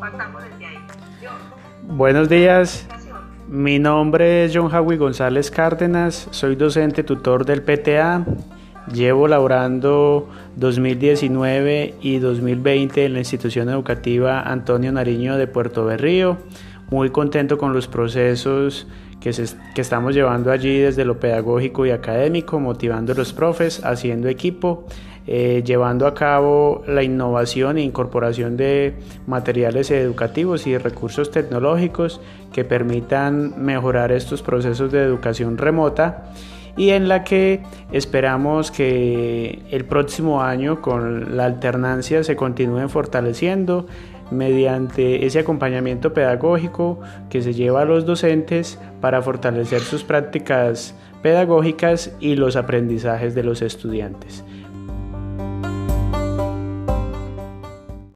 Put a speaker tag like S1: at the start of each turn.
S1: votamos desde ahí.
S2: Buenos días. Mi nombre es John Javi González Cárdenas, soy docente tutor del PTA. Llevo laborando 2019 y 2020 en la institución educativa Antonio Nariño de Puerto Berrío. Muy contento con los procesos que, que, estamos llevando allí desde lo pedagógico y académico, motivando a los profes, haciendo equipo, eh, llevando a cabo la innovación e incorporación de materiales educativos y recursos tecnológicos que permitan mejorar estos procesos de educación remota y en la que esperamos que el próximo año con la alternancia se continúen fortaleciendo mediante ese acompañamiento pedagógico que se lleva a los docentes para fortalecer sus prácticas pedagógicas y los aprendizajes de los estudiantes.